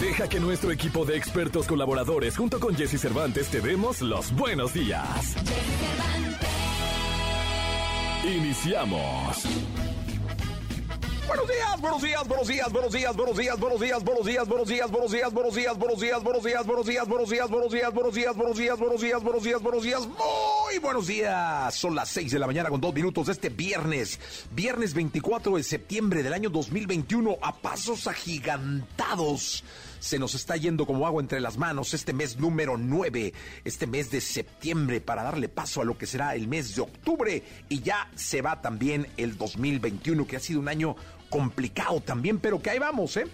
Deja que nuestro equipo de expertos colaboradores junto con Jesse Cervantes te demos los buenos días. Iniciamos. Buenos días, buenos días, buenos días, buenos días, buenos días, buenos días, buenos días, buenos días, buenos días, buenos días, buenos días, buenos días, buenos días, buenos días, buenos días, buenos días, buenos días, buenos días, buenos días, buenos días, muy buenos días. Son las 6 de la mañana con dos minutos de este viernes, viernes 24 de septiembre del año 2021, a pasos agigantados se nos está yendo como agua entre las manos este mes número 9, este mes de septiembre, para darle paso a lo que será el mes de octubre. Y ya se va también el 2021, que ha sido un año complicado también, pero que ahí vamos, ¿eh?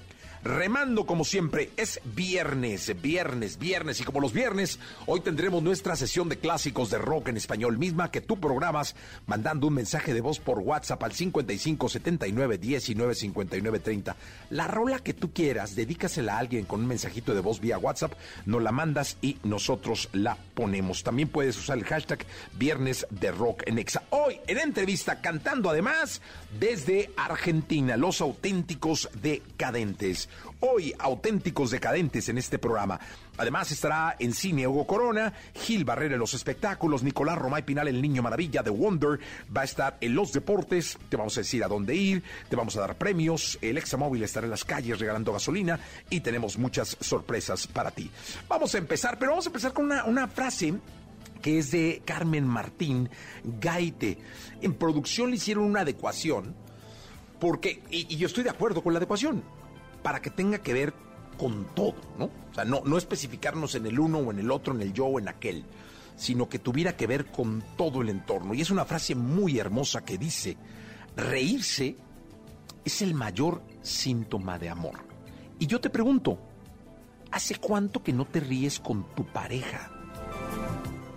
Remando como siempre. Es viernes, viernes, viernes. Y como los viernes, hoy tendremos nuestra sesión de clásicos de rock en español, misma que tú programas mandando un mensaje de voz por WhatsApp al 55 79 19 59 30. La rola que tú quieras, dedícasela a alguien con un mensajito de voz vía WhatsApp, nos la mandas y nosotros la ponemos. También puedes usar el hashtag Viernes de Rock en Exa. Hoy en entrevista cantando además desde Argentina, los auténticos decadentes. Hoy, auténticos decadentes en este programa. Además estará en cine Hugo Corona, Gil Barrera en los espectáculos, Nicolás Romay Pinal el Niño Maravilla de Wonder, va a estar en los deportes, te vamos a decir a dónde ir, te vamos a dar premios, el Examóvil estará en las calles regalando gasolina y tenemos muchas sorpresas para ti. Vamos a empezar, pero vamos a empezar con una, frase que es de Carmen Martín Gaite. En producción le hicieron una adecuación, porque, y yo estoy de acuerdo con la adecuación, para que tenga que ver con todo, ¿no? O sea, no, no especificarnos en el uno o en el otro, en el yo o en aquel, sino que tuviera que ver con todo el entorno. Y es una frase muy hermosa que dice, reírse es el mayor síntoma de amor. Y yo te pregunto, ¿hace cuánto que no te ríes con tu pareja?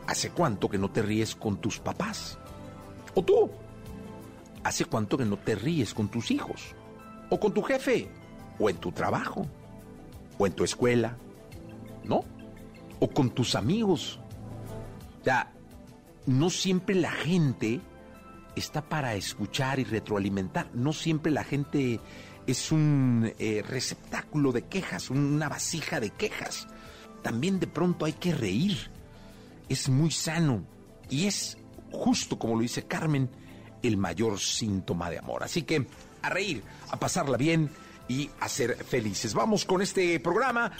¿Hace cuánto que no te ríes con tus papás? ¿O tú? ¿Hace cuánto que no te ríes con tus hijos? ¿O con tu jefe? ¿O en tu trabajo? ¿O en tu escuela? ¿No? ¿O con tus amigos? Ya, no siempre la gente está para escuchar y retroalimentar. No siempre la gente es un eh, receptáculo de quejas, una vasija de quejas. También de pronto hay que reír es muy sano y es, justo como lo dice Carmen, el mayor síntoma de amor. Así que a reír, a pasarla bien y a ser felices. Vamos con este programa.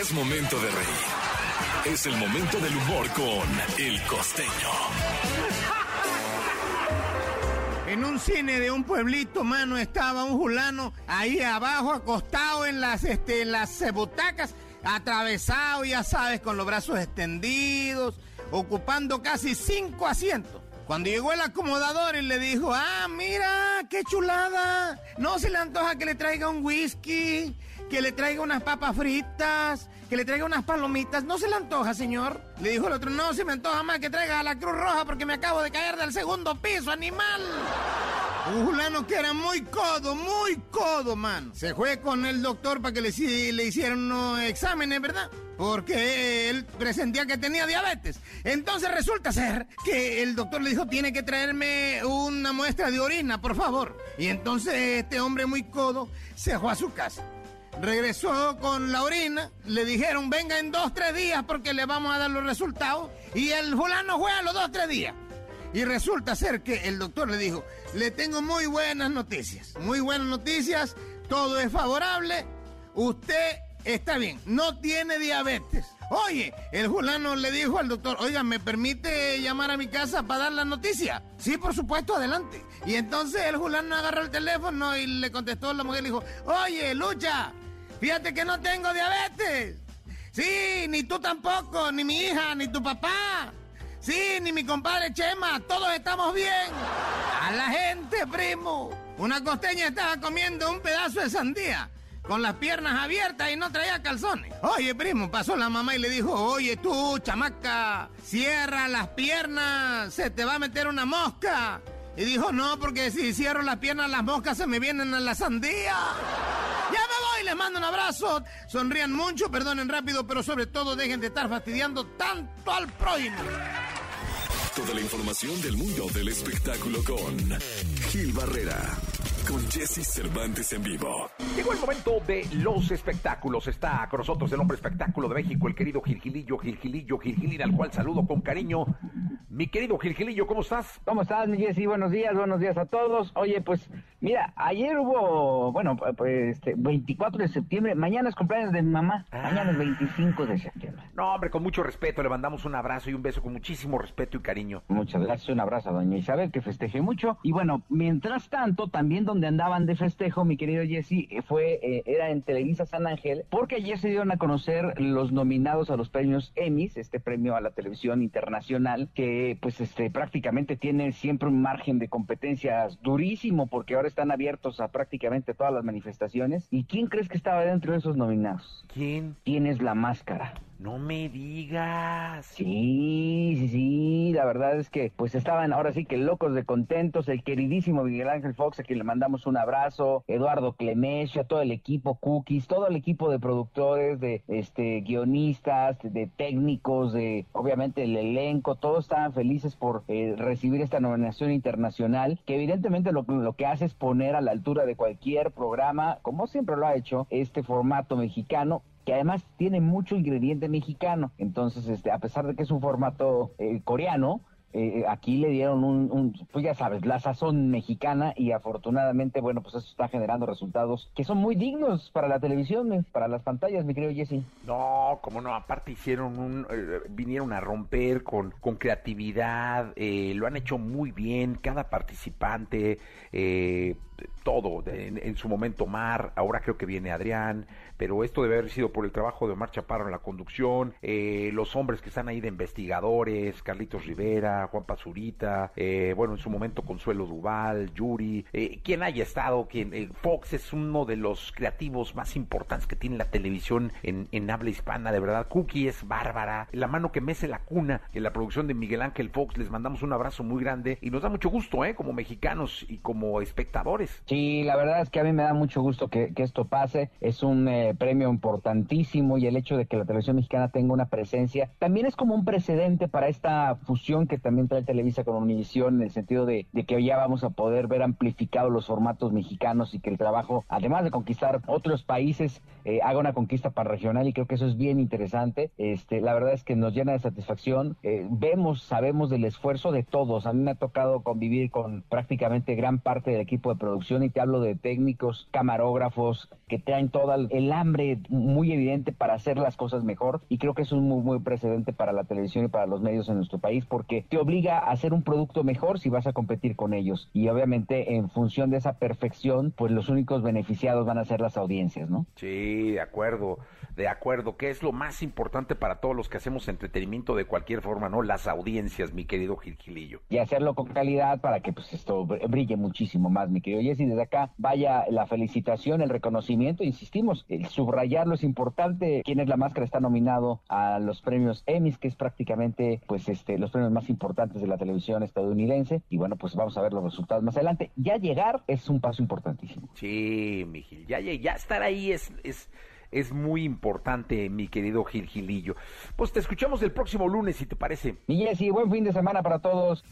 Es momento de reír. Es el momento del humor con El Costeño. En un cine de un pueblito, mano, estaba un fulano ahí abajo, acostado en las, este, en las butacas atravesado, ya sabes, con los brazos extendidos, ocupando casi cinco asientos. Cuando llegó el acomodador y le dijo, ah, mira, qué chulada, no se le antoja que le traiga un whisky, que le traiga unas papas fritas, que le traiga unas palomitas, no se le antoja, señor. Le dijo el otro, no se me antoja más que traiga a la Cruz Roja porque me acabo de caer del segundo piso, animal. Un fulano que era muy codo, muy codo, man. Se fue con el doctor para que le, le hicieran unos exámenes, ¿verdad? Porque él presentía que tenía diabetes. Entonces resulta ser que el doctor le dijo, tiene que traerme una muestra de orina, por favor. Y entonces este hombre muy codo se fue a su casa. Regresó con la orina, le dijeron, venga en dos, tres días porque le vamos a dar los resultados. Y el fulano fue a los dos, tres días. Y resulta ser que el doctor le dijo, le tengo muy buenas noticias, muy buenas noticias, todo es favorable, usted está bien, no tiene diabetes. Oye, el fulano le dijo al doctor, oiga, ¿me permite llamar a mi casa para dar la noticia? Sí, por supuesto, adelante. Y entonces el fulano agarró el teléfono y le contestó a la mujer y dijo, oye, Lucha, fíjate que no tengo diabetes. Sí, ni tú tampoco, ni mi hija, ni tu papá. Sí, ni mi compadre Chema, todos estamos bien. A la gente, primo. Una costeña estaba comiendo un pedazo de sandía con las piernas abiertas y no traía calzones. Oye, primo, pasó la mamá y le dijo, oye tú, chamaca, cierra las piernas, se te va a meter una mosca. Y dijo, no, porque si cierro las piernas, las moscas se me vienen a la sandía. Ya me voy, les mando un abrazo. Sonrían mucho, perdonen rápido, pero sobre todo dejen de estar fastidiando tanto al prójimo. Toda la información del mundo del espectáculo con Gil Barrera con Jesse Cervantes en vivo. Llegó el momento de los espectáculos. Está con nosotros el hombre espectáculo de México, el querido Gilgilillo, Gilgilillo, Gilgilín, al cual saludo con cariño. Mi querido Gilgilillo, ¿cómo estás? ¿Cómo estás, mi Jesse? Buenos días, buenos días a todos. Oye, pues mira, ayer hubo, bueno, pues este, 24 de septiembre. Mañana es cumpleaños de mi mamá. Mañana es 25 de septiembre. No, hombre, con mucho respeto. Le mandamos un abrazo y un beso con muchísimo respeto y cariño. Muchas gracias. Un abrazo a doña Isabel, que festeje mucho. Y bueno, mientras tanto, también donde andaban de festejo, mi querido Jesse, eh, fue, eh, era en Televisa San Ángel, porque ayer se dieron a conocer los nominados a los premios Emmys, este premio a la televisión internacional, que pues este prácticamente tiene siempre un margen de competencias durísimo, porque ahora están abiertos a prácticamente todas las manifestaciones. ¿Y quién crees que estaba dentro de esos nominados? ¿Quién? Tienes la máscara. No me digas. Sí, sí, sí, la verdad es que pues estaban ahora sí que locos de contentos, el queridísimo Miguel Ángel Fox, a quien le mandamos un abrazo, Eduardo Clemescia, todo el equipo Cookies, todo el equipo de productores, de este guionistas, de técnicos, de obviamente el elenco, todos estaban felices por eh, recibir esta nominación internacional, que evidentemente lo, lo que hace es poner a la altura de cualquier programa, como siempre lo ha hecho, este formato mexicano que además tiene mucho ingrediente mexicano. Entonces, este, a pesar de que es un formato eh, coreano, eh, aquí le dieron un, pues ya sabes, la sazón mexicana y afortunadamente, bueno, pues eso está generando resultados que son muy dignos para la televisión, para las pantallas, mi querido Jesse. No, como no, aparte hicieron un, eh, vinieron a romper con, con creatividad, lo han hecho muy bien, cada participante, todo, en, su momento Mar, ahora creo que viene Adrián, pero esto debe haber sido por el trabajo de Omar Chaparro en la conducción, eh, los hombres que están ahí de investigadores, Carlitos Rivera, Juan Pazurita, eh, bueno, en su momento Consuelo Duval, Yuri, eh, quien haya estado, Fox es uno de los creativos más importantes que tiene la televisión en, en habla hispana, de verdad, Cookie es bárbara, la mano que mece la cuna en la producción de Miguel Ángel Fox, les mandamos un abrazo muy grande y nos da mucho gusto, ¿eh? Como mexicanos y como espectadores. Sí, la verdad es que a mí me da mucho gusto que, esto pase, es un eh, premio importantísimo y el hecho de que la televisión mexicana tenga una presencia también es como un precedente para esta fusión que también trae Televisa con Univisión en el sentido de, de, que ya vamos a poder ver amplificados los formatos mexicanos y que el trabajo, además de conquistar otros países, eh, haga una conquista para regional y creo que eso es bien interesante. Este, la verdad es que nos llena de satisfacción. Eh, vemos, sabemos del esfuerzo de todos. A mí me ha tocado convivir con prácticamente gran parte del equipo de producción y te hablo de técnicos, camarógrafos, que traen todo el hambre muy evidente para hacer las cosas mejor y creo que es un muy muy precedente para la televisión y para los medios en nuestro país porque te obliga a hacer un producto mejor si vas a competir con ellos y obviamente en función de esa perfección pues los únicos beneficiados van a ser las audiencias, ¿no? Sí, de acuerdo, de acuerdo, que es lo más importante para todos los que hacemos entretenimiento de cualquier forma, ¿no? Las audiencias, mi querido Gilgilillo. Y hacerlo con calidad para que pues esto brille muchísimo más, mi querido Jesse, desde acá vaya la felicitación, el reconocimiento, insistimos, el subrayarlo es importante. Quién es la máscara está nominado a los premios Emmys, que es prácticamente pues este los premios más importantes de la televisión estadounidense. Y bueno, pues vamos a ver los resultados más adelante. Ya llegar es un paso importantísimo. Sí, mi Gil, ya, ya, ya estar ahí es, es, es muy importante, mi querido Gil Gilillo. Pues te escuchamos el próximo lunes, si te parece. Y Jessy, buen fin de semana para todos.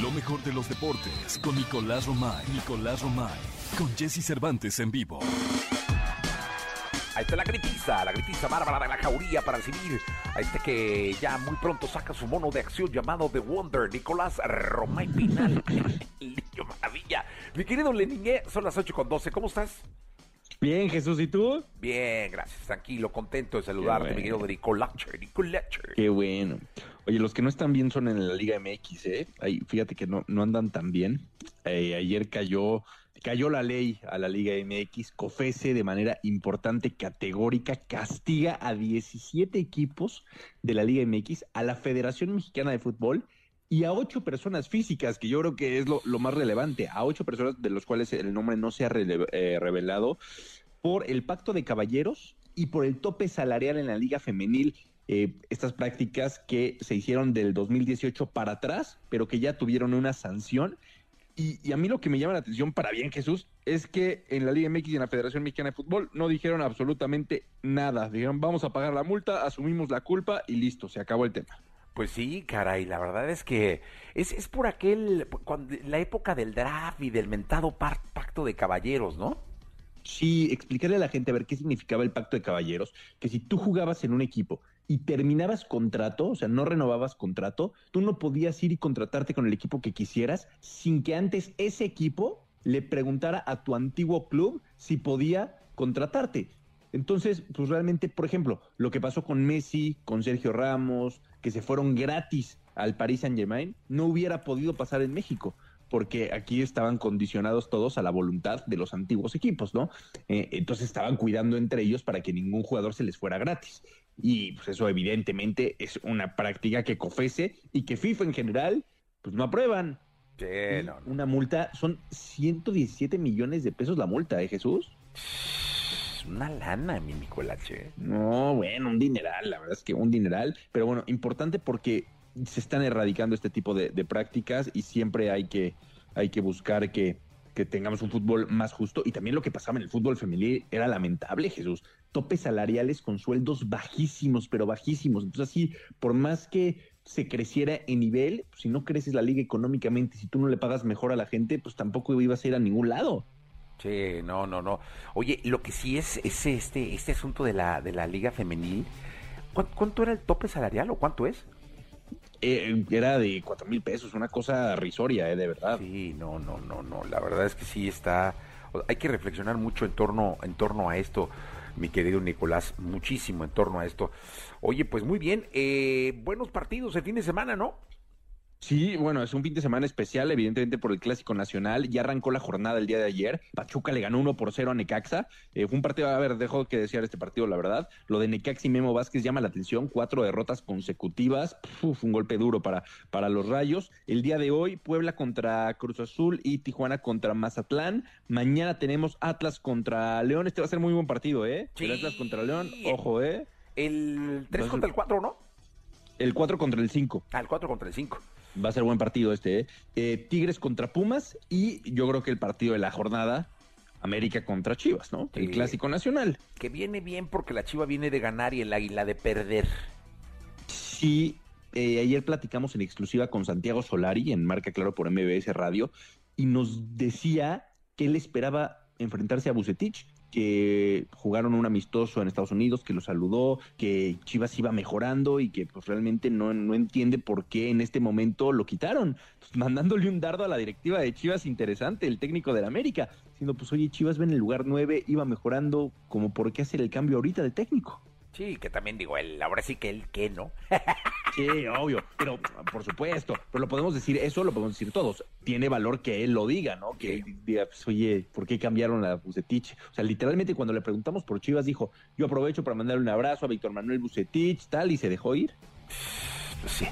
Lo mejor de los deportes con Nicolás Romay. Nicolás Romay. Con Jesse Cervantes en vivo. Ahí está la gritiza, la gritiza bárbara de la jauría para recibir a este que ya muy pronto saca su mono de acción llamado The Wonder, Nicolás Romay Pinal. Maravilla. Mi querido Leningue, son las 8 con 12. ¿Cómo estás? Bien, Jesús, ¿y tú? Bien, gracias. Tranquilo, contento de saludarte, bueno. mi querido Nicolás. Nicolás. Qué bueno. Oye, los que no están bien son en la Liga MX, ¿eh? Fíjate que no, no andan tan bien. Eh, ayer cayó, cayó la ley a la Liga MX. COFESE de manera importante, categórica, castiga a 17 equipos de la Liga MX, a la Federación Mexicana de Fútbol y a ocho personas físicas, que yo creo que es lo, más relevante, a ocho personas de los cuales el nombre no se ha eh, revelado por el pacto de caballeros y por el tope salarial en la liga femenil. Eh, estas prácticas que se hicieron del 2018 para atrás, pero que ya tuvieron una sanción. Y, y, a mí lo que me llama la atención, para bien Jesús, es que en la Liga MX y en la Federación Mexicana de Fútbol no dijeron absolutamente nada. Dijeron, vamos a pagar la multa, asumimos la culpa y listo, se acabó el tema. Pues sí, caray, la verdad es que es, es por aquel, cuando, la época del draft y del mentado pacto de caballeros, ¿no? Sí, explicarle a la gente a ver qué significaba el pacto de caballeros, que si tú jugabas en un equipo y terminabas contrato, o sea, no renovabas contrato, tú no podías ir y contratarte con el equipo que quisieras sin que antes ese equipo le preguntara a tu antiguo club si podía contratarte. Entonces, pues realmente, por ejemplo, lo que pasó con Messi, con Sergio Ramos, que se fueron gratis al Paris Saint Germain, no hubiera podido pasar en México, porque aquí estaban condicionados todos a la voluntad de los antiguos equipos, ¿no? Eh, entonces estaban cuidando entre ellos para que ningún jugador se les fuera gratis. Y pues eso evidentemente es una práctica que COFESE y que FIFA en general, pues no aprueban. Sí, no, no. Una multa, son 117 millones de pesos la multa, ¿eh, Jesús? Una lana, mi Nicolache. No, bueno, un dineral, la verdad es que un dineral, pero bueno, importante porque se están erradicando este tipo de, prácticas y siempre hay que, hay que buscar que, que tengamos un fútbol más justo. Y también lo que pasaba en el fútbol femenil era lamentable, Jesús. Topes salariales con sueldos bajísimos, pero bajísimos. Entonces, así, por más que se creciera en nivel, pues, si no creces la liga económicamente, si tú no le pagas mejor a la gente, pues tampoco ibas a ir a ningún lado. Sí, no, no, no. Oye, lo que sí es, es este, este asunto de la, de la liga femenil. ¿Cuánto, ¿Cuánto era el tope salarial o cuánto es? Eh, era de cuatro mil pesos, una cosa risoria, eh, de verdad. Sí, no, no, no, no. La verdad es que sí está. Hay que reflexionar mucho en torno, en torno a esto, mi querido Nicolás, muchísimo en torno a esto. Oye, pues muy bien, eh, buenos partidos el fin de semana, ¿no? Sí, bueno, es un fin de semana especial, evidentemente por el Clásico Nacional. Ya arrancó la jornada el día de ayer. Pachuca le ganó 1 por 0 a Necaxa. Eh, fue un partido, a ver, dejo que desear este partido, la verdad. Lo de Necaxa y Memo Vázquez llama la atención. Cuatro derrotas consecutivas. Uf, un golpe duro para, para los Rayos. El día de hoy, Puebla contra Cruz Azul y Tijuana contra Mazatlán. Mañana tenemos Atlas contra León. Este va a ser muy buen partido, ¿eh? Sí. El Atlas contra León, ojo, ¿eh? El 3 Entonces- contra el 4, ¿no? El 4 contra el 5. Ah, el 4 contra el 5. Va a ser buen partido este, ¿eh? Eh, Tigres contra Pumas y yo creo que el partido de la jornada, América contra Chivas, ¿no? El Sí. clásico nacional. Que viene bien porque la Chiva viene de ganar y el Águila de perder. Sí, eh, ayer platicamos en exclusiva con Santiago Solari en Marca Claro por MBS Radio y nos decía que él esperaba enfrentarse a Bucetich, que jugaron un amistoso en Estados Unidos, que lo saludó, que Chivas iba mejorando y que pues realmente no, no entiende por qué en este momento lo quitaron. Pues, mandándole un dardo a la directiva de Chivas interesante, el técnico del América, diciendo pues oye, Chivas va en el lugar 9, iba mejorando, como por qué hacer el cambio ahorita de técnico. Sí, que también digo, él, ahora sí que él que no. Sí, obvio, pero por supuesto, pero lo podemos decir, eso lo podemos decir todos. Tiene valor que él lo diga, ¿no? Que él diga, pues, oye, ¿por qué cambiaron a Bucetich? O sea, literalmente cuando le preguntamos por Chivas dijo, yo aprovecho para mandarle un abrazo a Víctor Manuel Bucetich, tal, y se dejó ir. Pues sí.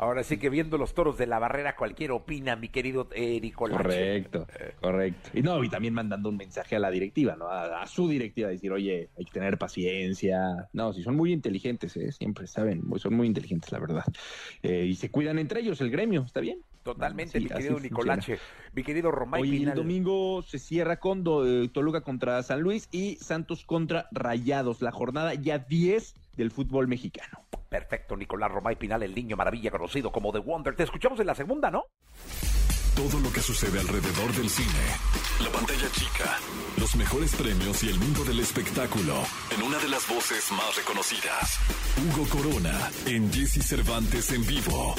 Ahora sí que viendo los toros de la barrera, cualquiera opina, mi querido eh, Nicolás. Correcto, correcto. Y no, y también mandando un mensaje a la directiva, ¿no? A, a su directiva, decir, oye, hay que tener paciencia. No, si son muy inteligentes, ¿eh? Siempre saben, son muy inteligentes, la verdad. Eh, y se cuidan entre ellos, el gremio, ¿está bien? Totalmente, Sí, mi querido funciona. Nicolache. Mi querido Romay Hoy el Pinal. domingo se cierra con Do- eh, Toluca contra San Luis y Santos contra Rayados, la jornada ya 10 del fútbol mexicano. Perfecto, Nicolás Romay Pinal, el niño maravilla conocido como The Wonder. Te escuchamos en la segunda, ¿no? Todo lo que sucede alrededor del cine. La pantalla chica. Los mejores premios y el mundo del espectáculo. En una de las voces más reconocidas. Hugo Corona. En Jesse Cervantes en vivo.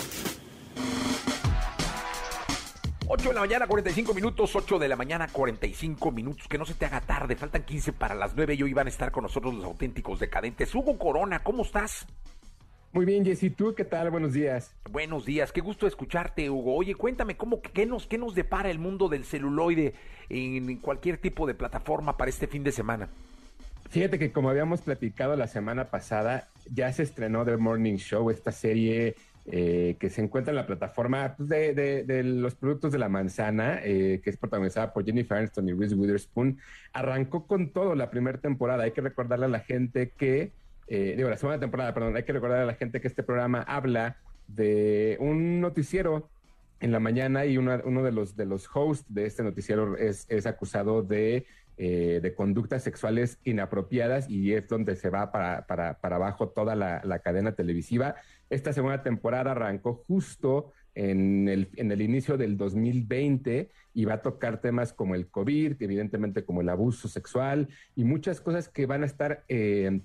8 de la mañana, 45 minutos, 8 de la mañana, 45 minutos, que no se te haga tarde, faltan 15 para las 9 y hoy van a estar con nosotros los auténticos decadentes. Hugo Corona, ¿cómo estás? Muy bien, Jessy, ¿tú qué tal? Buenos días. Buenos días, qué gusto escucharte, Hugo. Oye, cuéntame, ¿cómo, qué, nos, ¿qué nos depara el mundo del celuloide en cualquier tipo de plataforma para este fin de semana? Fíjate que como habíamos platicado la semana pasada, ya se estrenó The Morning Show, esta serie eh, que se encuentra en la plataforma pues, de, los productos de la manzana, eh, que es protagonizada por Jennifer Aniston y Reese Witherspoon, arrancó con todo la primera temporada. Hay que recordarle a la gente que, eh, digo, la segunda temporada, perdón, hay que recordarle a la gente que este programa habla de un noticiero en la mañana y uno de los, de los hosts de este noticiero es, es acusado de eh, de conductas sexuales inapropiadas y es donde se va para, para, para abajo toda la, cadena televisiva. Esta segunda temporada arrancó justo en el, inicio del 2020 y va a tocar temas como el COVID, evidentemente como el abuso sexual y muchas cosas que van a estar eh,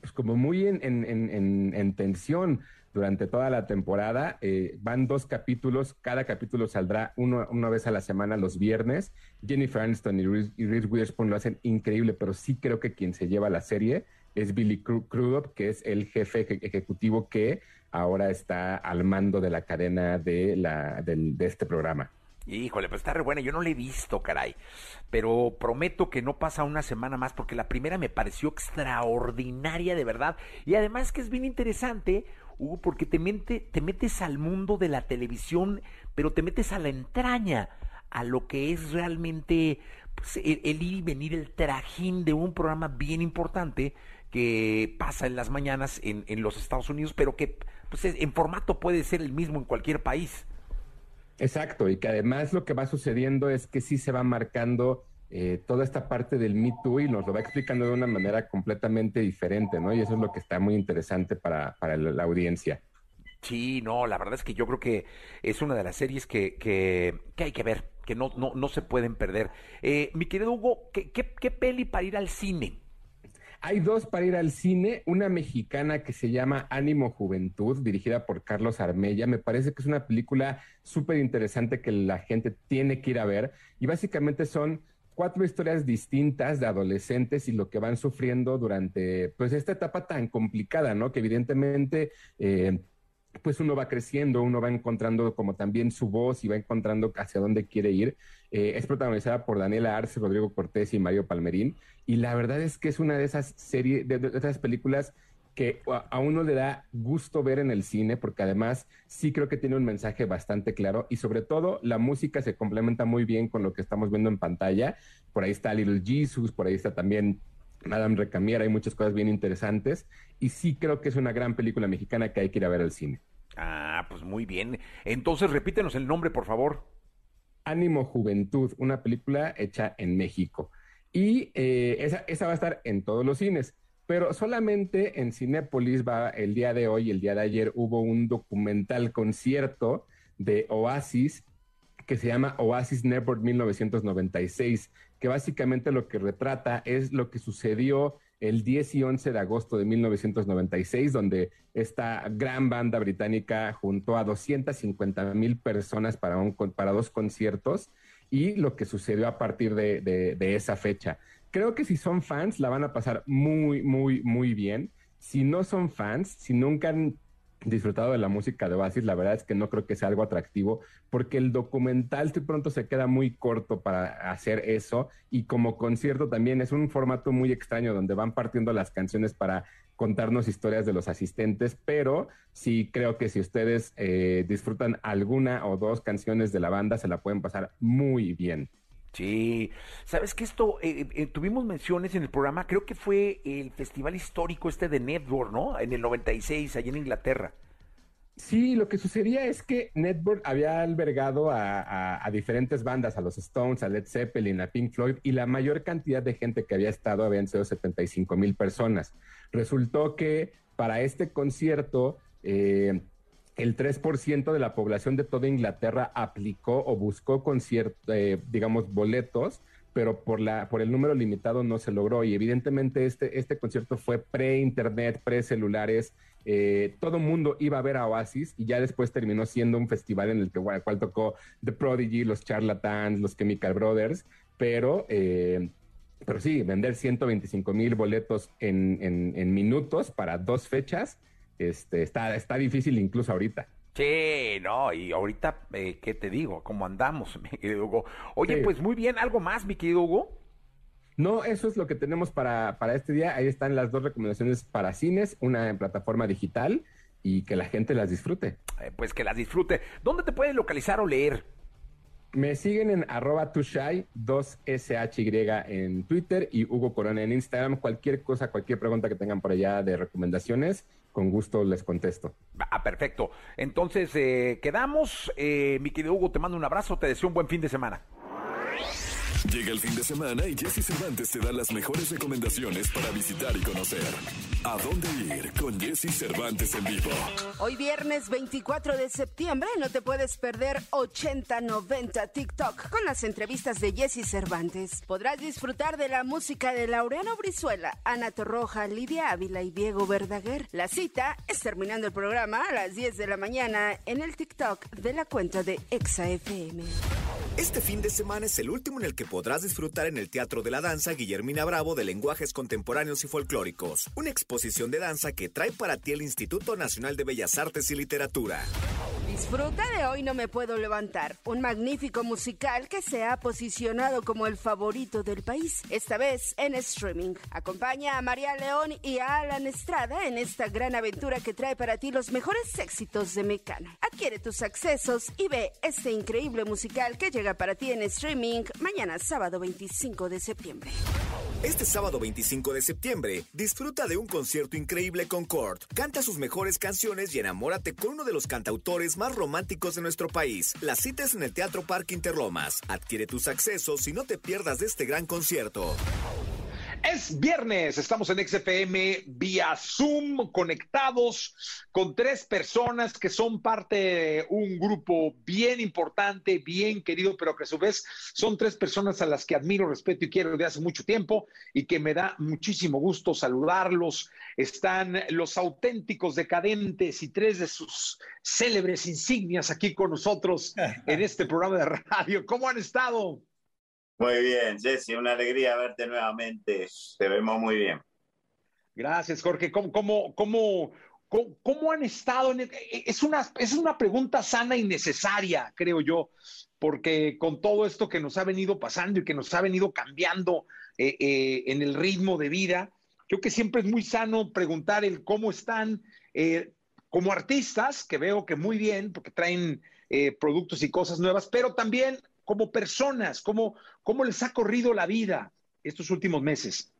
pues como muy en, en, en, en tensión durante toda la temporada. Eh, van dos capítulos, cada capítulo saldrá uno, una vez a la semana los viernes. Jennifer Aniston y Reese, Witherspoon lo hacen increíble, pero sí creo que quien se lleva la serie es Billy Crudup, que es el jefe ejecutivo que ahora está al mando de la cadena de, la, de este programa. Híjole, pues está re buena. Yo no la he visto, caray. Pero prometo que no pasa una semana más porque la primera me pareció extraordinaria de verdad. Y además que es bien interesante Hugo, porque te, te metes al mundo de la televisión, pero te metes a la entraña, a lo que es realmente pues, el, ir y venir, el trajín de un programa bien importante que pasa en las mañanas en, en los Estados Unidos, pero que pues, en formato puede ser el mismo en cualquier país. Exacto, y que además lo que va sucediendo es que sí se va marcando eh, toda esta parte del Me Too y nos lo va explicando de una manera completamente diferente, ¿no? Y eso es lo que está muy interesante para, la, audiencia. Sí, no, la verdad es que yo creo que es una de las series que, que, hay que ver, que no, no, no se pueden perder. Eh, mi querido Hugo, ¿qué, ¿qué, peli para ir al cine? Hay dos para ir al cine, una mexicana que se llama Ánimo Juventud, dirigida por Carlos Armella. Me parece que es una película súper interesante que la gente tiene que ir a ver. Y básicamente son cuatro historias distintas de adolescentes y lo que van sufriendo durante pues esta etapa tan complicada, ¿no? Que evidentemente eh, pues uno va creciendo, uno va encontrando como también su voz y va encontrando hacia dónde quiere ir. Eh, es protagonizada por Daniela Arce, Rodrigo Cortés y Mario Palmerín. Y la verdad es que es una de esas series, de esas películas que a uno le da gusto ver en el cine, porque además sí creo que tiene un mensaje bastante claro y sobre todo la música se complementa muy bien con lo que estamos viendo en pantalla. Por ahí está Little Jesus, por ahí está también Madame Recamier, hay muchas cosas bien interesantes y sí creo que es una gran película mexicana que hay que ir a ver al cine. Ah, pues muy bien. Entonces repítenos el nombre, por favor. Ánimo Juventud, una película hecha en México. Y eh, esa, esa va a estar en todos los cines. Pero solamente en Cinépolis va el día de hoy, el día de ayer, hubo un documental concierto de Oasis que se llama Oasis Network 1996, que básicamente lo que retrata es lo que sucedió el 10 y 11 de agosto de 1996, donde esta gran banda británica juntó a 250 mil personas para, un, para dos conciertos y lo que sucedió a partir de, de esa fecha creo que si son fans la van a pasar muy, muy, muy bien. Si no son fans, si nunca han disfrutado de la música de Oasis, la verdad es que no creo que sea algo atractivo, porque el documental de pronto se queda muy corto para hacer eso, y como concierto también es un formato muy extraño donde van partiendo las canciones para contarnos historias de los asistentes, pero sí creo que si ustedes eh, disfrutan alguna o dos canciones de la banda, se la pueden pasar muy bien. Sí, sabes que esto, eh, eh, tuvimos menciones en el programa, creo que fue el festival histórico este de Network, ¿no? En el 96, allí en Inglaterra. Sí, lo que sucedía es que Network había albergado a, diferentes bandas, a los Stones, a Led Zeppelin, a Pink Floyd, y la mayor cantidad de gente que había estado habían sido 75 mil personas. Resultó que para este concierto, eh, el 3% de la población de toda Inglaterra aplicó o buscó conciertos, eh, digamos, boletos, pero por, la, por el número limitado no se logró. Y evidentemente este, este concierto fue pre-internet, pre-celulares. Eh, todo mundo iba a ver a Oasis y ya después terminó siendo un festival en el que, cual tocó The Prodigy, los Charlatans, los Chemical Brothers, pero... Eh, pero sí, vender 125 mil boletos en minutos para dos fechas, este, está, está difícil incluso ahorita. Sí, no, y ahorita, eh, ¿qué te digo? ¿Cómo andamos, mi querido Hugo? Oye, pues muy bien, ¿algo más, mi querido Hugo? No, eso es lo que tenemos para, para este día. Ahí están las dos recomendaciones para cines, una en plataforma digital y que la gente las disfrute. Eh, pues que las disfrute. ¿Dónde te pueden localizar o leer? Me siguen en arroba tushai, 2SHY en Twitter y Hugo Corona en Instagram. Cualquier cosa, cualquier pregunta que tengan por allá de recomendaciones, con gusto les contesto. Ah, perfecto. Entonces, eh, quedamos. Eh, mi querido Hugo, te mando un abrazo, te deseo un buen fin de semana. Llega el fin de semana y Jesse Cervantes te da las mejores recomendaciones para visitar y conocer. ¿A dónde ir con Jesse Cervantes en vivo? Hoy viernes 24 de septiembre no te puedes perder 80-90 TikTok con las entrevistas de Jesse Cervantes. Podrás disfrutar de la música de Laureano Brizuela, Ana Torroja, Lidia Ávila y Diego Verdaguer. La cita es terminando el programa a las 10 de la mañana en el TikTok de la cuenta de ExaFM. Este fin de semana es el último en el que podrás disfrutar en el Teatro de la Danza Guillermina Bravo de Lenguajes Contemporáneos y Folclóricos, una exposición de danza que trae para ti el Instituto Nacional de Bellas Artes y Literatura. Disfruta de Hoy No Me Puedo Levantar, un magnífico musical que se ha posicionado como el favorito del país, esta vez en streaming. Acompaña a María León y a Alan Estrada en esta gran aventura que trae para ti los mejores éxitos de Mecano. Adquiere tus accesos y ve este increíble musical que llega para ti en streaming mañana sábado 25 de septiembre. Este sábado 25 de septiembre, disfruta de un concierto increíble con Kurt. Canta sus mejores canciones y enamórate con uno de los cantautores más románticos de nuestro país. Las citas en el Teatro Parque Interlomas. Adquiere tus accesos y no te pierdas de este gran concierto. Es viernes, estamos en XFM vía Zoom, conectados con tres personas que son parte de un grupo bien importante, bien querido, pero que a su vez son tres personas a las que admiro, respeto y quiero desde hace mucho tiempo y que me da muchísimo gusto saludarlos. Están los auténticos decadentes y tres de sus célebres insignias aquí con nosotros en este programa de radio. ¿Cómo han estado? Muy bien, Jesse, una alegría verte nuevamente. Te vemos muy bien. Gracias, Jorge. ¿Cómo, cómo, cómo, cómo, han estado? En es, una, es una pregunta sana y necesaria, creo yo, porque con todo esto que nos ha venido pasando y que nos ha venido cambiando eh, eh, en el ritmo de vida, creo que siempre es muy sano preguntar el cómo están eh, como artistas, que veo que muy bien, porque traen productos y cosas nuevas, pero también como personas, cómo, cómo les ha corrido la vida estos últimos meses.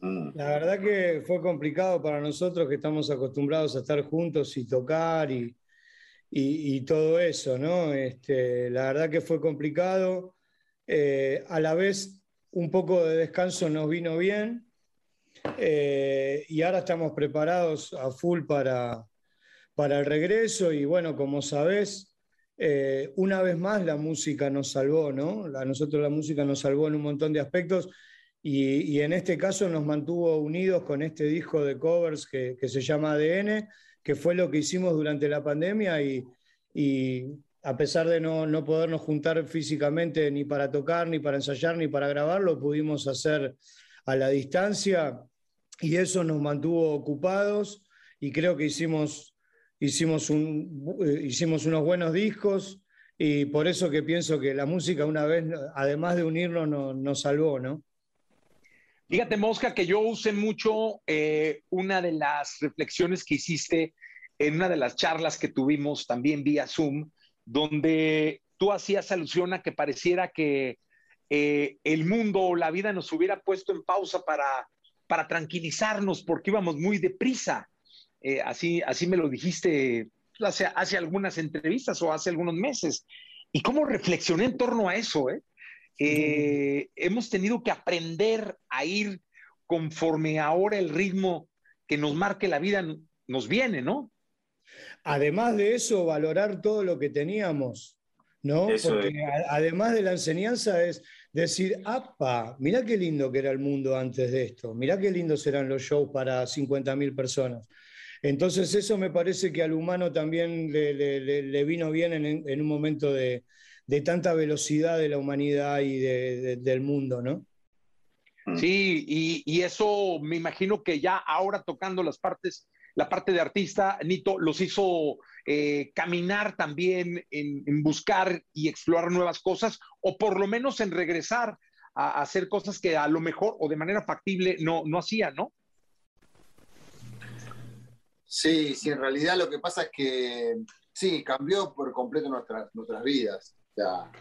Mm. La verdad que fue complicado para nosotros que estamos acostumbrados a estar juntos y tocar y, y, todo eso, ¿no? Este, la verdad que fue complicado. Eh, a la vez, un poco de descanso nos vino bien. Eh, y ahora estamos preparados a full para, para el regreso. Y bueno, como sabés, eh, una vez más la música nos salvó, ¿no? A nosotros la música nos salvó en un montón de aspectos y, en este caso nos mantuvo unidos con este disco de covers que, se llama ADN, que fue lo que hicimos durante la pandemia y, a pesar de no, no, podernos juntar físicamente ni para tocar, ni para ensayar, ni para grabar, lo pudimos hacer a la distancia y eso nos mantuvo ocupados y creo que hicimos hicimos, un, eh, hicimos unos buenos discos y por eso que pienso que la música una vez, además de unirnos, nos, salvó, ¿no? Fíjate, Mosca, que yo usé mucho eh, una de las reflexiones que hiciste en una de las charlas que tuvimos también vía Zoom, donde tú hacías alusión a que pareciera que eh, el mundo o la vida nos hubiera puesto en pausa para, para tranquilizarnos porque íbamos muy deprisa. Eh, así, así me lo dijiste hace, hace algunas entrevistas o hace algunos meses. Y cómo reflexioné en torno a eso, ¿eh? Eh, hemos tenido que aprender a ir conforme ahora el ritmo que nos marque la vida nos viene, ¿no? Además de eso, valorar todo lo que teníamos, ¿no? Porque además de la enseñanza es decir, apa, mirá qué lindo que era el mundo antes de esto, mirá qué lindos serán los shows para 50.000 personas. Entonces eso me parece que al humano también le, vino bien en, un momento de, tanta velocidad de la humanidad y del mundo, ¿no? Mm. Sí, y, eso me imagino que ya ahora tocando las partes, la parte de artista, Nito, los hizo eh, caminar también en, buscar y explorar nuevas cosas, o por lo menos en regresar a, hacer cosas que a lo mejor o de manera factible no, no hacían, ¿no? Sí, sí, en realidad lo que pasa es que sí, cambió por completo nuestras, nuestras vidas. O sea,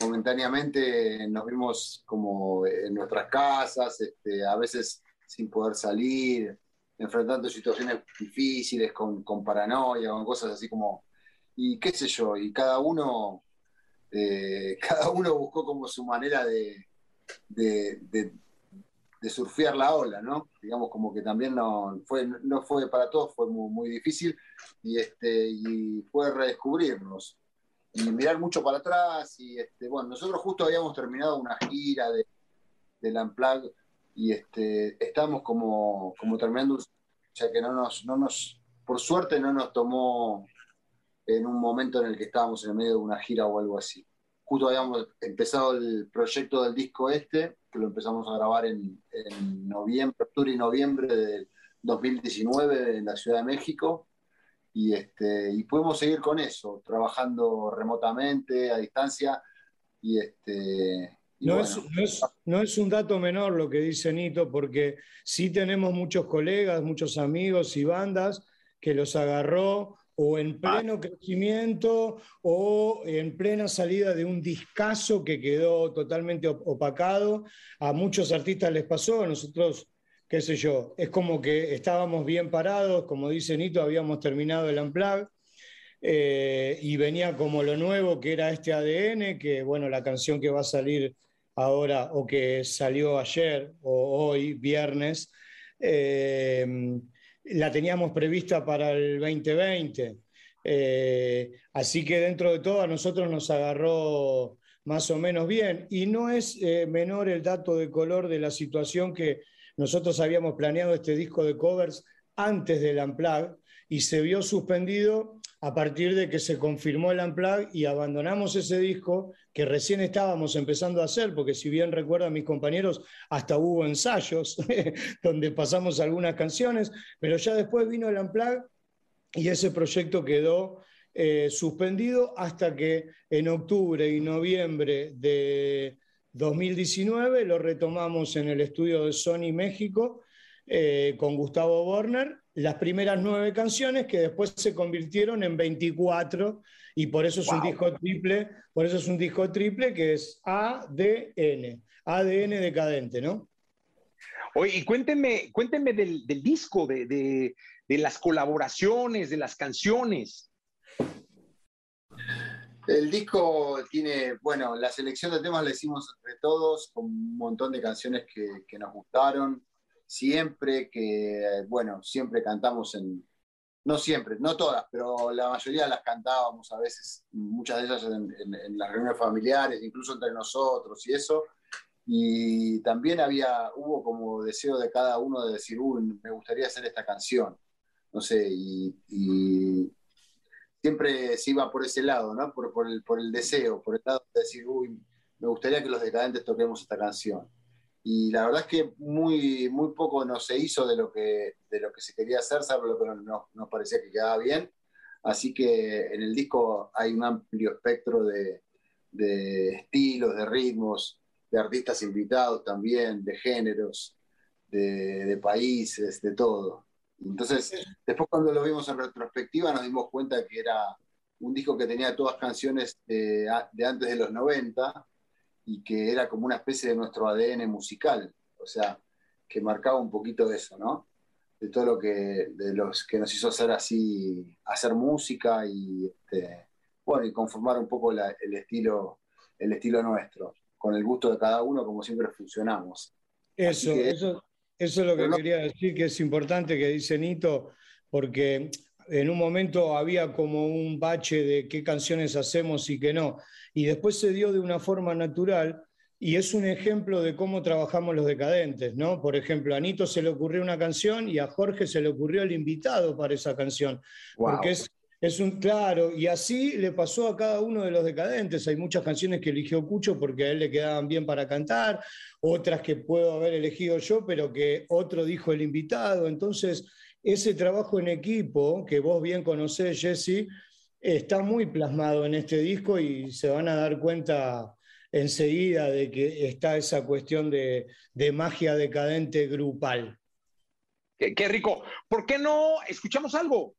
momentáneamente nos vimos como en nuestras casas, este, a veces sin poder salir, enfrentando situaciones difíciles, con, paranoia, con cosas así como, y qué sé yo, y cada uno, eh, cada uno buscó como su manera de, de, surfear la ola, ¿no? Digamos como que también no fue, no fue para todos, fue muy, muy difícil y, este, y fue redescubrirnos y mirar mucho para atrás. Y este, bueno, nosotros justo habíamos terminado una gira de, del Unplugged y este, estamos como, como terminando, o sea que no nos, no nos, por suerte no nos tomó en un momento en el que estábamos en el medio de una gira o algo así. Justo habíamos empezado el proyecto del disco este, que lo empezamos a grabar en, en noviembre, octubre y noviembre del 2019 en la Ciudad de México y, este, y podemos seguir con eso, trabajando remotamente, a distancia. Y este, no, es, no, es, un dato menor lo que dice Nito, porque sí tenemos muchos colegas, muchos amigos y bandas que los agarró o en pleno crecimiento o en plena salida de un discazo que quedó totalmente opacado. A muchos artistas les pasó, a nosotros qué sé yo, es como que estábamos bien parados, como dice Nito, habíamos terminado el Unplug, eh, y venía como lo nuevo que era este ADN, que bueno, la canción que va a salir ahora o que salió ayer o hoy, viernes, eh, la teníamos prevista para el 2020. Eh, así que dentro de todo a nosotros nos agarró más o menos bien. Y no es menor el dato de color de la situación que nosotros habíamos planeado este disco de covers antes del Unplug y se vio suspendido a partir de que se confirmó el Unplug y abandonamos ese disco que recién estábamos empezando a hacer, porque si bien recuerdan mis compañeros, hasta hubo ensayos donde pasamos algunas canciones, pero ya después vino el Unplug y ese proyecto quedó eh, suspendido hasta que en octubre y noviembre de 2019 lo retomamos en el estudio de Sony México eh, con Gustavo Borner, las primeras nueve canciones que después se convirtieron en 24 y por eso es un disco triple, por eso es un disco triple que es ADN, ADN decadente, ¿no? Oye, y cuéntenme, cuéntenme del, disco, de, de las colaboraciones, de las canciones. El disco tiene, bueno, la selección de temas la hicimos entre todos, con un montón de canciones que, nos gustaron, siempre que, bueno, siempre cantamos en, no siempre, no todas, pero la mayoría las cantábamos a veces, muchas de ellas en, las reuniones familiares, incluso entre nosotros y eso. Y también había, hubo como deseo de cada uno de decir, uy, me gustaría hacer esta canción. No sé, y siempre se iba por ese lado, ¿no? Por, el, por el deseo, por el lado de decir, uy, me gustaría que los decadentes toquemos esta canción. Y la verdad es que muy, muy poco nos se hizo de lo que, de lo que se quería hacer, salvo lo que nos, nos parecía que quedaba bien. Así que en el disco hay un amplio espectro de, de estilos, de ritmos, de artistas invitados también, de géneros, de, de países, de todo. Entonces, después cuando lo vimos en retrospectiva nos dimos cuenta que era un disco que tenía todas canciones de, antes de los 90 y que era como una especie de nuestro ADN musical, o sea, que marcaba un poquito de eso, ¿no? De todo lo que, de los que nos hizo hacer así, hacer música y, este, bueno, y conformar un poco el, estilo, el estilo nuestro, con el gusto de cada uno, como siempre funcionamos. Eso, eso, eso es lo que quería decir, que es importante que dice Nito, porque en un momento había como un bache de qué canciones hacemos y qué no, y después se dio de una forma natural y es un ejemplo de cómo trabajamos los decadentes, ¿no? Por ejemplo, a Nito se le ocurrió una canción y a Jorge se le ocurrió el invitado para esa canción, porque es es un claro, y así le pasó a cada uno de los decadentes. Hay muchas canciones que eligió Cucho porque a él le quedaban bien para cantar, otras que puedo haber elegido yo, pero que otro dijo el invitado. Entonces, ese trabajo en equipo, que vos bien conocés, Jesse, está muy plasmado en este disco y se van a dar cuenta enseguida de que está esa cuestión de, de magia decadente grupal. Qué, rico. ¿Por qué no escuchamos algo?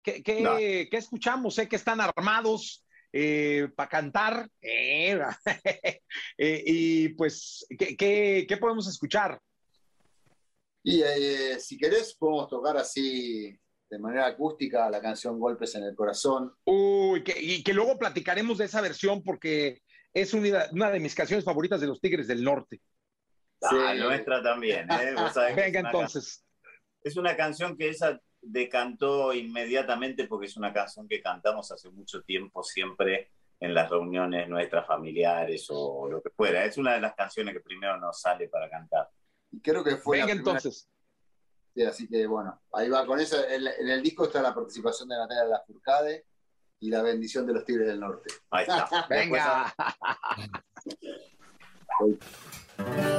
¿Qué, qué, escuchamos? Sé que están armados eh, para cantar. Eh, eh, y pues, ¿qué, podemos escuchar? Y si querés, podemos tocar así de manera acústica la canción Golpes en el Corazón. Uy, y que luego platicaremos de esa versión porque es una, una de mis canciones favoritas de los Tigres del Norte. Sí, ah, nuestra también. Venga, entonces. es una canción que esa decantó inmediatamente porque es una canción que cantamos hace mucho tiempo siempre en las reuniones nuestras familiares o lo que fuera. Es una de las canciones que primero nos sale para cantar. Y creo que fue. Venga, entonces. Sí, así que bueno, ahí va con eso. En, el disco está la participación de Natalia Lafourcade y la bendición de los Tigres del Norte. Ahí está. Venga.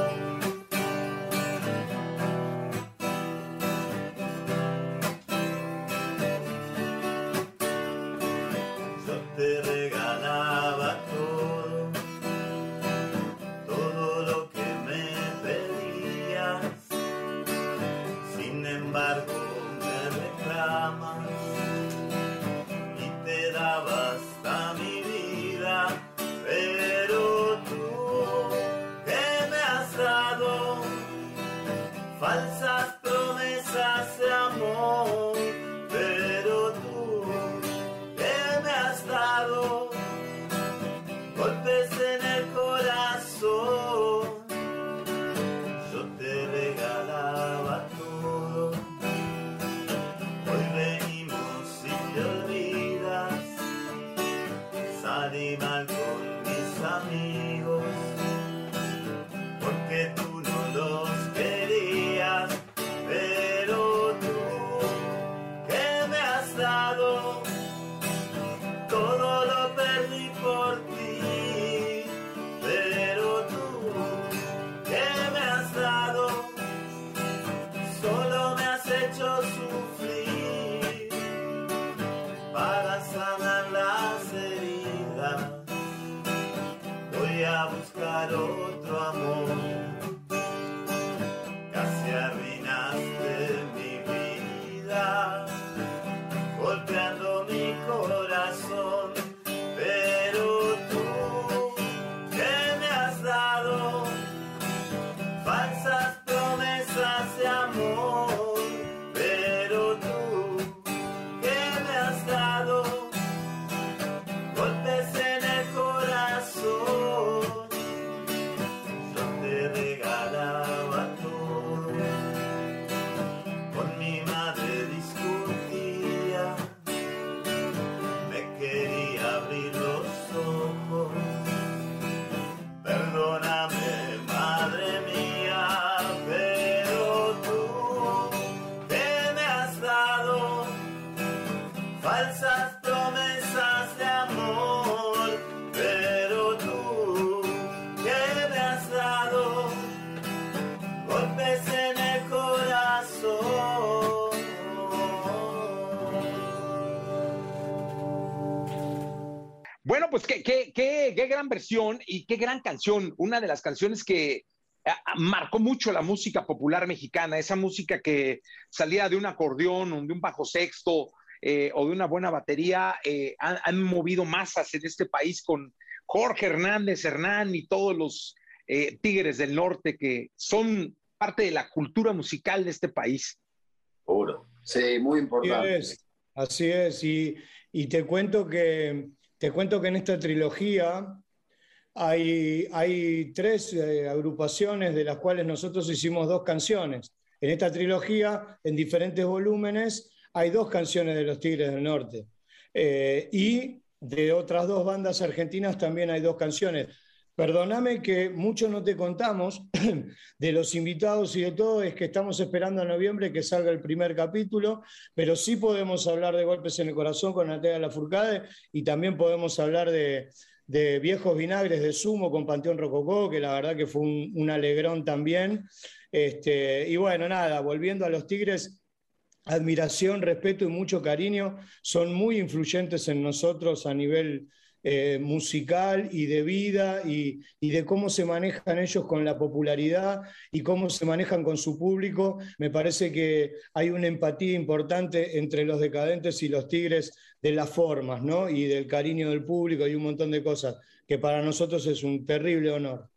qué, gran versión y qué gran canción. Una de las canciones que marcó mucho la música popular mexicana, esa música que salía de un acordeón, de un bajo sexto eh, o de una buena batería, eh, han, movido masas en este país con Jorge Hernández Hernán y todos los eh, Tigres del Norte que son parte de la cultura musical de este país. Puro. Sí, muy importante. Así es, Y, y te cuento que te cuento que en esta trilogía hay, tres eh, agrupaciones de las cuales nosotros hicimos dos canciones. En esta trilogía, en diferentes volúmenes, hay dos canciones de los Tigres del Norte. Eh, y de otras dos bandas argentinas también hay dos canciones. Perdóname que mucho no te contamos de los invitados y de todo, es que estamos esperando a noviembre que salga el primer capítulo, pero sí podemos hablar de Golpes en el Corazón con Natalia Lafourcade y también podemos hablar de, Viejos Vinagres de Sumo con Panteón Rococó, que la verdad que fue un, alegrón también. Este, y bueno, nada, volviendo a los Tigres, admiración, respeto y mucho cariño, son muy influyentes en nosotros a nivel eh, musical y de vida y, de cómo se manejan ellos con la popularidad y cómo se manejan con su público. Me parece que hay una empatía importante entre los decadentes y los tigres de las formas, ¿no? Y del cariño del público y un montón de cosas que para nosotros es un terrible honor.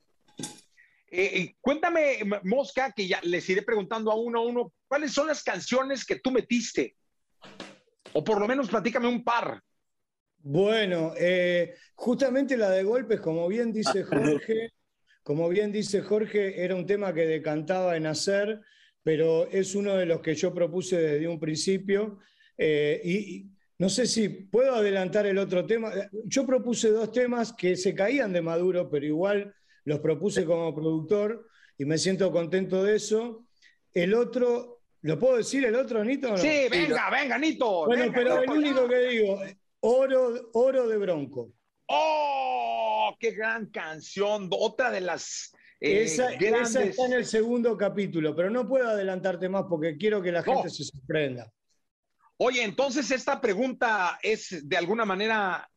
Eh, eh, cuéntame, Mosca, que ya les iré preguntando a uno a uno, ¿cuáles son las canciones que tú metiste? O por lo menos platícame un par. Bueno, eh, justamente la de golpes, como bien dice Jorge, como bien dice Jorge, era un tema que decantaba en hacer, pero es uno de los que yo propuse desde un principio. Eh, y, no sé si puedo adelantar el otro tema. Yo propuse dos temas que se caían de Maduro, pero igual los propuse como productor y me siento contento de eso. El otro, ¿lo puedo decir el otro, Nito? Sí, venga, venga, Nito. Bueno, pero el único que digo, Oro, Oro de Bronco. ¡Oh! ¡Qué gran canción! Otra de las. Eh, esa, está en el segundo capítulo, pero no puedo adelantarte más porque quiero que la gente se sorprenda. Oye, entonces esta pregunta es de alguna manera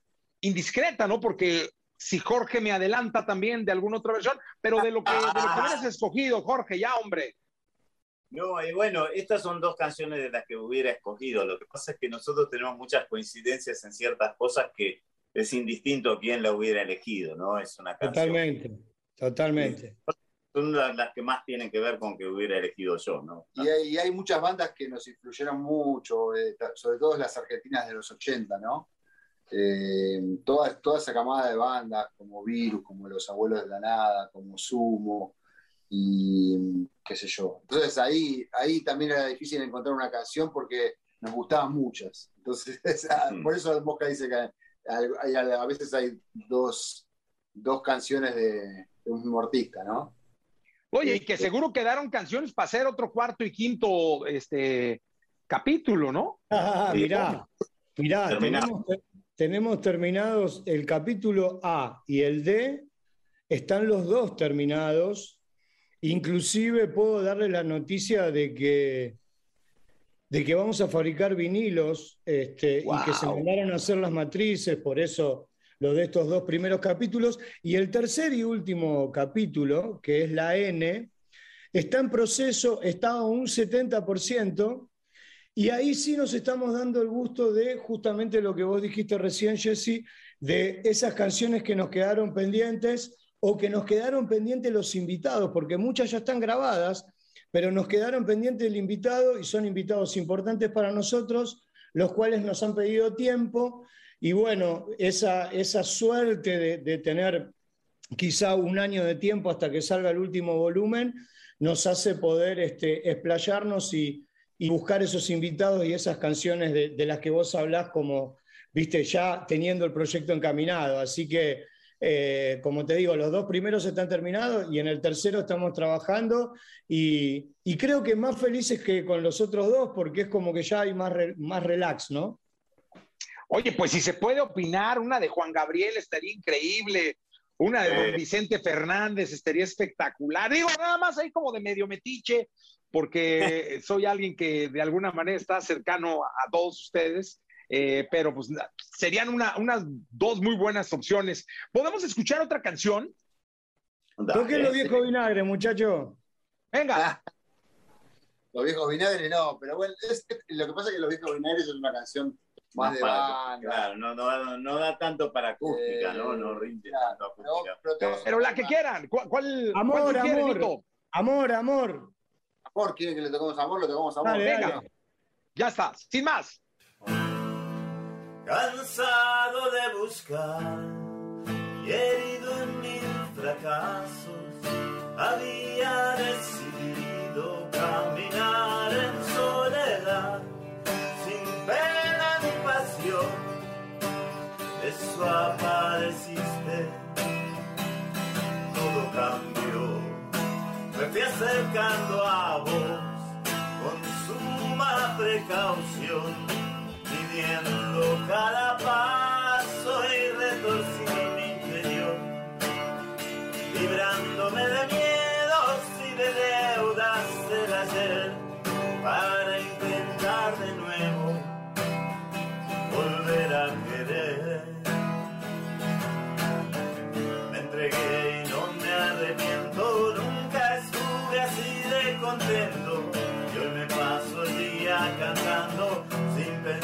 indiscreta, ¿no? Porque si Jorge me adelanta también de alguna otra versión, pero de lo que, de lo que hubieras escogido, Jorge, ya, hombre. No, y bueno, estas son dos canciones de las que hubiera escogido. Lo que pasa es que nosotros tenemos muchas coincidencias en ciertas cosas que es indistinto quién la hubiera elegido, ¿no? Es una canción. Totalmente, totalmente. Son las que más tienen que ver con que hubiera elegido yo, ¿no? Y hay, hay muchas bandas que nos influyeron mucho, eh, sobre todo las argentinas de los 80, ¿no? Eh, toda, toda esa camada de bandas, como Virus, como Los Abuelos de la Nada, como Sumo, y qué sé yo. Entonces ahí, ahí también era difícil encontrar una canción porque nos gustaban muchas. Entonces, por eso Mosca dice que a veces hay dos, canciones de, un mismo artista, ¿no? Oye, y que este seguro quedaron canciones para hacer otro cuarto y quinto este, capítulo, ¿no? Ah, mirá, mirá, tenemos, tenemos terminados el capítulo A y el D, están los dos terminados Inclusive puedo darle la noticia de que, de que vamos a fabricar vinilos este, y que se mandaron a hacer las matrices, por eso lo de estos dos primeros capítulos. Y el tercer y último capítulo, que es la N, está en proceso, está a un 70%, y ahí sí nos estamos dando el gusto de justamente lo que vos dijiste recién, Jesse, de esas canciones que nos quedaron pendientes o que nos quedaron pendientes los invitados, porque muchas ya están grabadas, pero nos quedaron pendientes el invitado y son invitados importantes para nosotros, los cuales nos han pedido tiempo. Y bueno, esa, esa suerte de, tener quizá un año de tiempo hasta que salga el último volumen, nos hace poder este, explayarnos y, buscar esos invitados y esas canciones de, las que vos hablás como, viste, ya teniendo el proyecto encaminado. Así que eh, como te digo, los dos primeros están terminados y en el tercero estamos trabajando y, creo que más felices que con los otros dos porque es como que ya hay más, más relax, ¿no? Oye, pues si se puede opinar, una de Juan Gabriel estaría increíble, una de Don Vicente Fernández estaría espectacular. Digo, nada más ahí como de medio metiche, porque soy alguien que de alguna manera está cercano a todos ustedes. Eh, pero pues serían unas dos muy buenas opciones. ¿Podemos escuchar otra canción? Toque los viejos vinagres, muchacho. Venga. los viejos vinagres no, pero bueno, lo que pasa es que los viejos vinagres es una canción más, de banda. Claro, no, da tanto para acústica, ¿no? No rinde tanto acústica. Pero, la que quieran. ¿Cuál? amor, amor. Amor, amor. Amor, ¿quieren que le toquemos amor? Lo tocamos amor. Venga. Ya está, sin más cansado de buscar y herido en mil fracasos, había decidido caminar en soledad, sin pena ni pasión. Eso apareciste, todo cambió. Me fui acercando a vos con suma precaución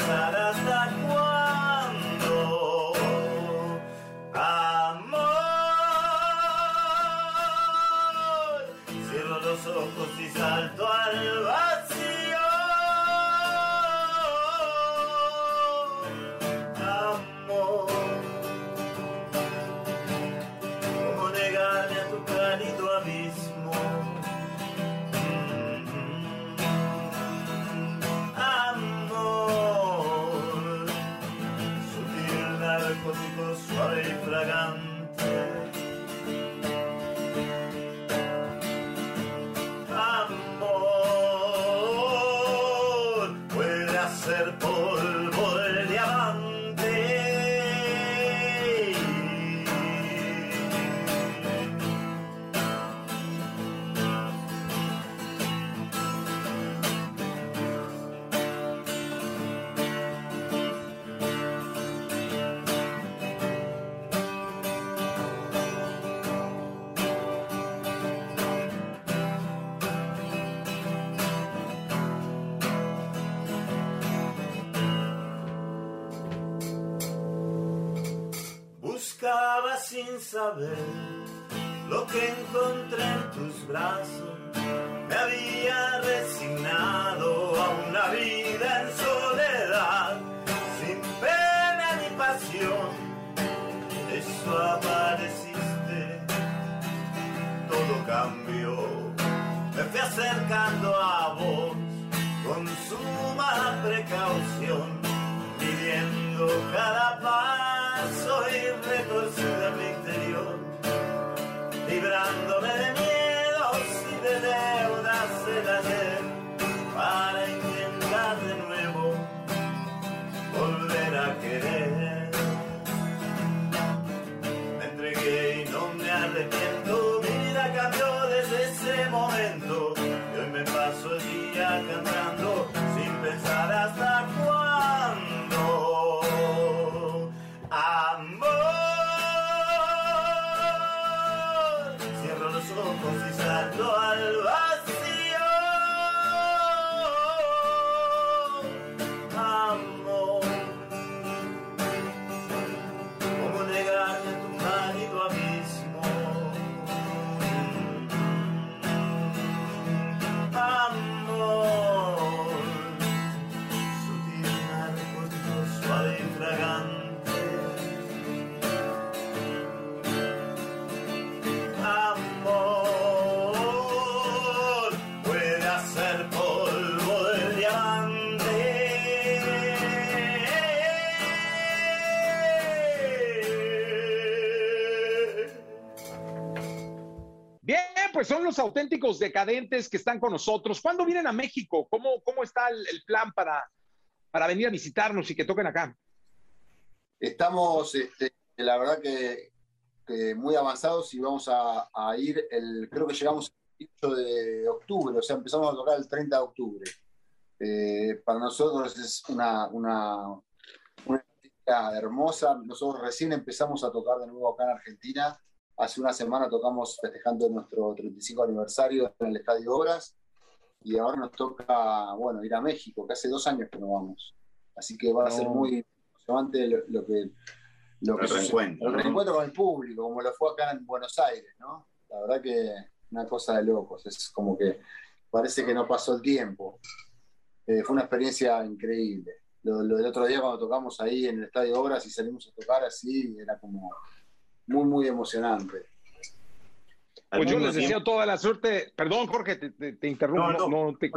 hasta cuándo. Amor, cierro los ojos y salto al sin saber lo que encontré en tus brazos. Me había resignado a una vida en soledad, sin pena ni pasión. Eso apareciste, todo cambió. Me fui acercando a vos con suma precaución, midiendo cada los auténticos decadentes que están con nosotros. ¿Cuándo vienen a México? ¿Cómo, cómo está el, plan para, para venir a visitarnos y que toquen acá? Estamos, este, la verdad que, muy avanzados y vamos a, ir, creo que llegamos el 8 de octubre, o sea, empezamos a tocar el 30 de octubre. Eh, para nosotros es una, una, hermosa. Nosotros recién empezamos a tocar de nuevo acá en Argentina. Hace una semana tocamos festejando nuestro 35 aniversario en el Estadio Obras y ahora nos toca, bueno, ir a México, que hace dos años que no vamos. Así que va a ser muy emocionante lo, lo que... Lo El que sucede. reencuentro, El reencuentro con el público, como lo fue acá en Buenos Aires, ¿no? La verdad que una cosa de locos, es como que parece que no pasó el tiempo. Eh, fue una experiencia increíble. Lo, lo del otro día cuando tocamos ahí en el Estadio Obras y salimos a tocar así, era como muy, muy emocionante. Pues yo les deseo tiempo- toda la suerte. Perdón, Jorge, te, te- te interrumpo. No, No, no. no te-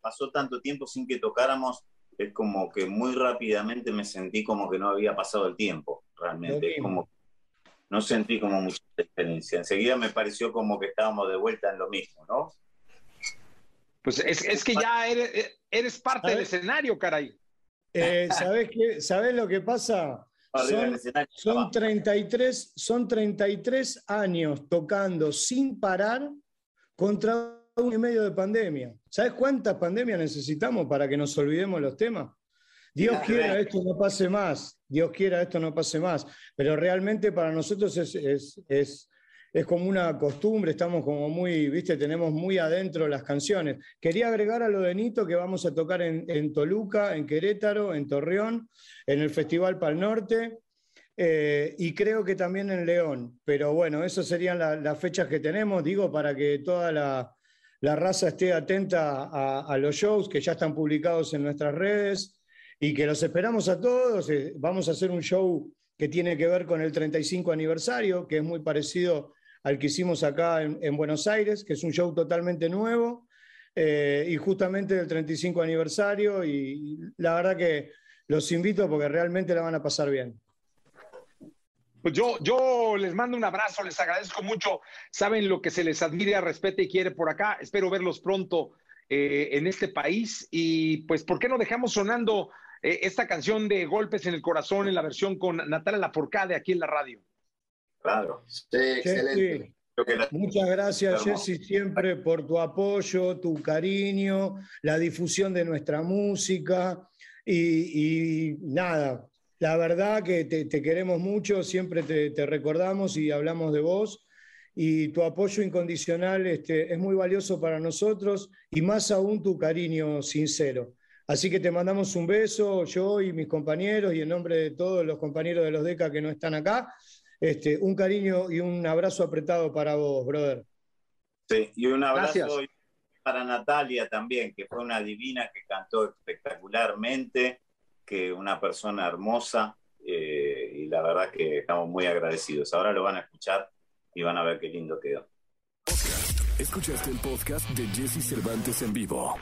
pasó tanto tiempo sin que tocáramos, es como que muy rápidamente me sentí como que no había pasado el tiempo, realmente. Es como, no sentí como mucha diferencia. Enseguida me pareció como que estábamos de vuelta en lo mismo, ¿no? Pues es, es que ya eres, eres parte del escenario, caray. Eh, ¿sabés, qué? ¿Sabés lo que pasa? Son, son abajo. 33, son 33 años tocando sin parar contra un y medio de pandemia. ¿Sabes cuántas pandemias necesitamos para que nos olvidemos los temas? Dios quiera esto no pase más, Dios quiera esto no pase más, pero realmente para nosotros es, es, es, es como una costumbre, estamos como muy, viste, tenemos muy adentro las canciones. Quería agregar a lo de Nito que vamos a tocar en, Toluca, en Querétaro, en Torreón, en el Festival Pal Norte. Eh, y creo que también en León. Pero bueno, esas serían las fechas que tenemos, digo, para que toda la, raza esté atenta a, los shows que ya están publicados en nuestras redes y que los esperamos a todos. Eh, vamos a hacer un show que tiene que ver con el 35 aniversario, que es muy parecido al que hicimos acá en, Buenos Aires, que es un show totalmente nuevo eh, y justamente del 35 aniversario. Y la verdad que los invito porque realmente la van a pasar bien. Pues yo, les mando un abrazo, les agradezco mucho. Saben lo que se les admira, respeta y quiere por acá. Espero verlos pronto eh, en este país. Y pues, ¿por qué no dejamos sonando eh, esta canción de Golpes en el Corazón en la versión con Natalia Laforcade aquí en la radio? Claro, sí, excelente. Muchas gracias, Jesse, siempre por tu apoyo, tu cariño, la difusión de nuestra música. Y, nada, la verdad que te, queremos mucho, siempre te, recordamos y hablamos de vos. Y tu apoyo incondicional este, es muy valioso para nosotros y más aún tu cariño sincero. Así que te mandamos un beso, yo y mis compañeros, y en nombre de todos los compañeros de los DECA que no están acá, este, un cariño y un abrazo apretado para vos, brother. Sí, y un abrazo para Natalia también, que fue una divina que cantó espectacularmente, que una persona hermosa, eh, y la verdad que estamos muy agradecidos. Ahora lo van a escuchar y van a ver qué lindo quedó. Escuchaste el podcast de Jesse Cervantes en vivo.